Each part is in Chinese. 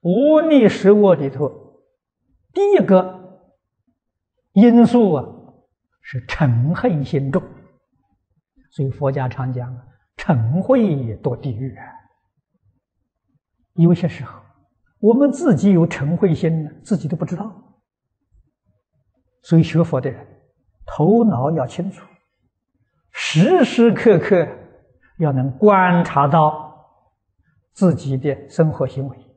无逆十恶里头，第一个因素啊是嗔恨心重，所以佛家常讲嗔恚堕地狱。有些时候我们自己有嗔恚心呢，自己都不知道。所以学佛的人头脑要清楚，时时刻刻要能观察到自己的生活行为。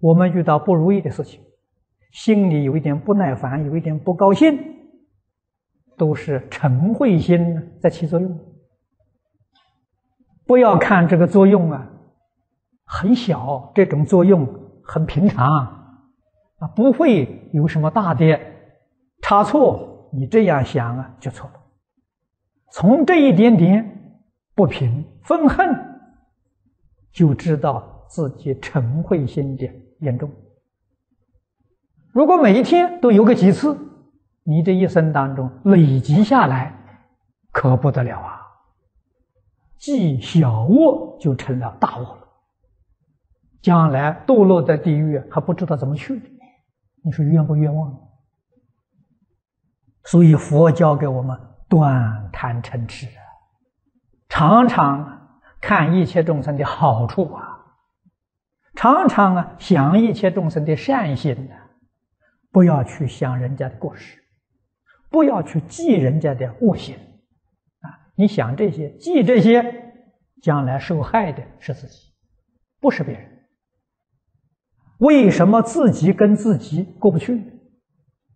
我们遇到不如意的事情，心里有一点不耐烦，有一点不高兴，都是嗔恚心在起作用。不要看这个作用啊，很小，这种作用很平常啊，不会有什么大的差错。你这样想啊，就错了。从这一点点不平、愤恨，就知道自己嗔恚心的。严重。如果每一天都有个几次，你这一生当中累积下来，可不得了啊！积小恶就成了大恶了，将来堕落在地狱还不知道怎么去，你说冤不冤枉？所以佛教给我们断贪嗔痴啊，常常看一切众生的好处啊。常常啊，想一切众生的善心呢，不要去想人家的过失，不要去记人家的恶行，啊，你想这些，记这些，将来受害的是自己，不是别人。为什么自己跟自己过不去？